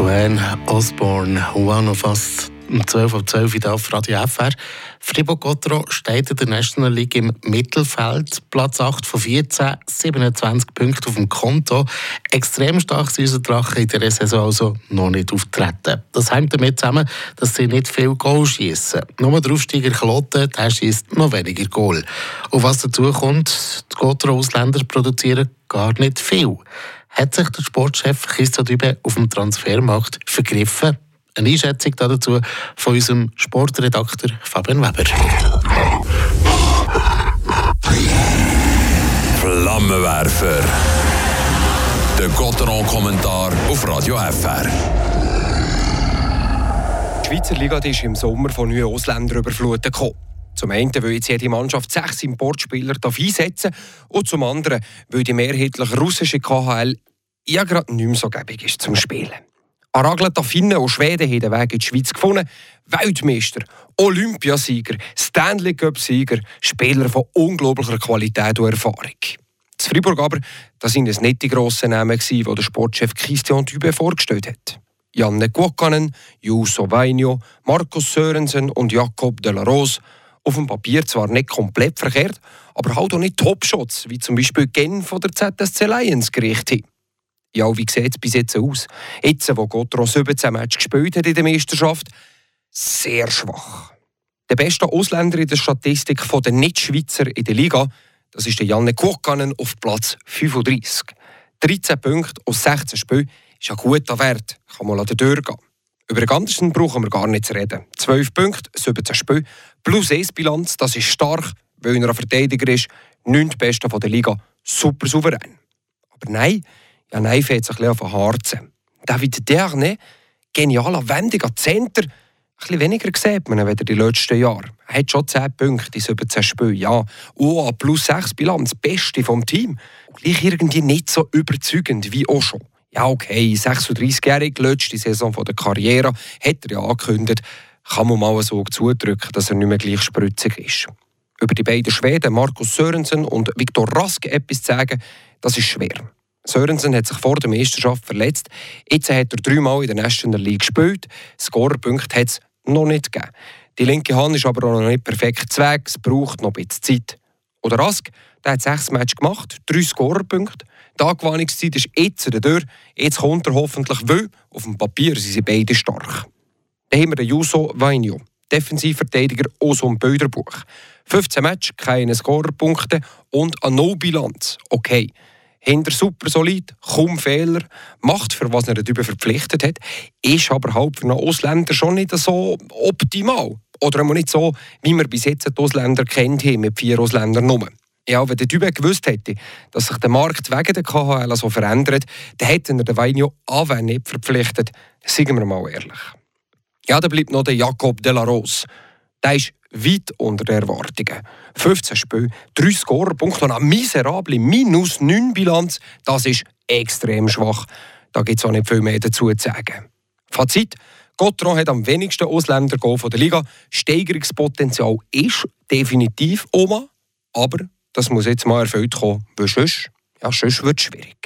Joanne Osborne, One of Us, um 12 Uhr 12 Uhr auf Radio FR. Fribourg-Gotteron steht in der National League im Mittelfeld. Platz 8 von 14, 27 Punkte auf dem Konto. Extrem stark sind unsere Drachen in dieser Saison also noch nicht auftreten. Das hängt damit zusammen, dass sie nicht viel Goal schießen. Nur der Aufsteiger Kloten, der schießt noch weniger Goal. Und was dazu kommt, die Gotteron-Ausländer produzieren gar nicht viel hat sich der Sportchef Christa Dübe auf dem Transfermarkt vergriffen? Eine Einschätzung dazu von unserem Sportredakteur Fabian Weber. Flammenwerfer. Der Gotteron-Kommentar auf Radio FR. Die Schweizer Liga ist im Sommer von neuen Ausländern überflutet gekommen. Zum einen will jetzt jede Mannschaft sechs Importspieler einsetzen und zum anderen, weil die mehrheitlich russische KHL ja gerade nicht mehr so gäbig ist zum Spielen. Aragla Finnen und Schweden haben den Weg in die Schweiz gefunden. Weltmeister, Olympiasieger, Stanley Cup-Sieger, Spieler von unglaublicher Qualität und Erfahrung. Das Fribourg aber, das sind es nicht die grossen Namen, die der Sportchef Christian Dübe vorgestellt hat. Janne Guokkanen, Juuso Vainio, Markus Sörensen und Jakob de la Rose – auf dem Papier zwar nicht komplett verkehrt, aber halt auch nicht Topshots, wie zum Beispiel Gen von der ZSC Lions gerichtet haben. Ja, wie sieht es bis jetzt aus? Jetzt, wo Gotro 17 Matches gespielt hat in der Meisterschaft, sehr schwach. Der beste Ausländer in der Statistik der Nicht-Schweizer in der Liga, das ist der Janne Kuokkanen auf Platz 35. 13 Punkte aus 16 Spielen ist ein guter Wert, kann man durchgehen. Über Gandersen brauchen wir gar nicht zu reden. 12 Punkte, 17 Spiele, plus 1 Bilanz, das ist stark, weil er ein Verteidiger ist, 9. Beste der Liga, super souverän. Aber nein, ja nein fehlt sich ein bisschen auf Harzen. David Derne, genialer, wendiger Center, ein bisschen weniger sieht man als die letzten Jahre. Er hat schon 10 Punkte in 17 Spielen, ja. Oh, plus 6 Bilanz, beste vom Team. Gleich irgendwie nicht so überzeugend wie auch schon. Ja, okay, 36-jährig, letzte Saison der Karriere, hat er ja angekündigt, kann man mal so zudrücken, dass er nicht mehr gleich spritzig ist. Über die beiden Schweden, Markus Sörensen und Viktor Rask, etwas zu sagen, das ist schwer. Sörensen hat sich vor der Meisterschaft verletzt. Jetzt hat er dreimal in der National League gespielt. Scorerpunkte hat es noch nicht gegeben. Die linke Hand ist aber noch nicht perfekt Weg. Es braucht noch ein bisschen Zeit. Oder Rask, der hat sechs Matches gemacht, drei Scorerpunkte. Die Angewohnungszeit ist jetzt Tür. Jetzt kommt er hoffentlich, weil auf dem Papier sind sie beide stark. Dann haben wir den Juso Vainio, Defensivverteidiger aus dem Bilderbuch. 15 Matches, keine Scorerpunkte und eine No-Bilanz. Okay. Hinter super solid, kaum Fehler, macht für was er darüber verpflichtet hat, ist aber halt für einen Ausländer schon nicht so optimal. Oder nicht so, wie wir bis jetzt die Ausländer kennt haben, mit vier Ausländern nur. Ja, wenn der Typ gewusst hätte, dass sich der Markt wegen der KHL so verändert, dann hätte er den Weinio Aven nicht verpflichtet. Sagen wir mal ehrlich. Ja, dann bleibt noch der Jakob de la Rose. Der ist weit unter den Erwartungen. 15 Spiele, 3 Scorerpunkte und eine miserable minus 9 Bilanz. Das ist extrem schwach. Da gibt es auch nicht viel mehr dazu zu sagen. Fazit. Gottron hat am wenigsten Ausländer von der Liga. Steigerungspotenzial ist definitiv Oma, aber das muss jetzt mal erfüllt kommen, weil sonst, ja, sonst wird es schwierig.